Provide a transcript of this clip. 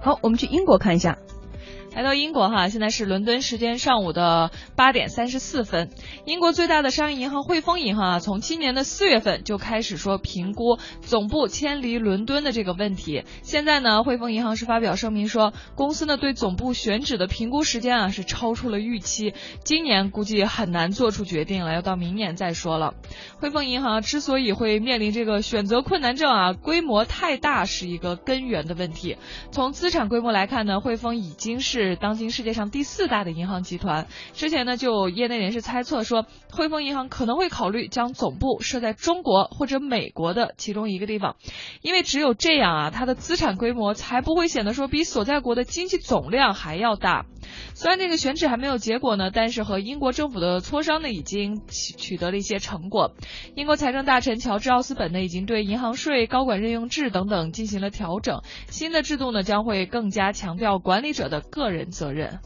好，我们去英国看一下。来到英国哈，现在是伦敦时间上午的八点三十四分。英国最大的商业银行汇丰银行啊，从今年的四月份就开始说评估总部迁离伦敦的这个问题。现在呢，汇丰银行是发表声明说，公司呢对总部选址的评估时间啊是超出了预期，今年估计很难做出决定了，要到明年再说了。汇丰银行之所以会面临这个选择困难症啊，规模太大是一个根源的问题。从资产规模来看呢，汇丰已经是。是当今世界上第四大的银行集团。之前呢，就业内人士猜测说，汇丰银行可能会考虑将总部设在中国或者美国的其中一个地方，因为只有这样啊，它的资产规模才不会显得说比所在国的经济总量还要大。虽然这个选址还没有结果呢，但是和英国政府的磋商呢，已经取取得了一些成果。英国财政大臣乔治奥斯本呢，已经对银行税、高管任用制等等进行了调整。新的制度呢，将会更加强调管理者的个人责任。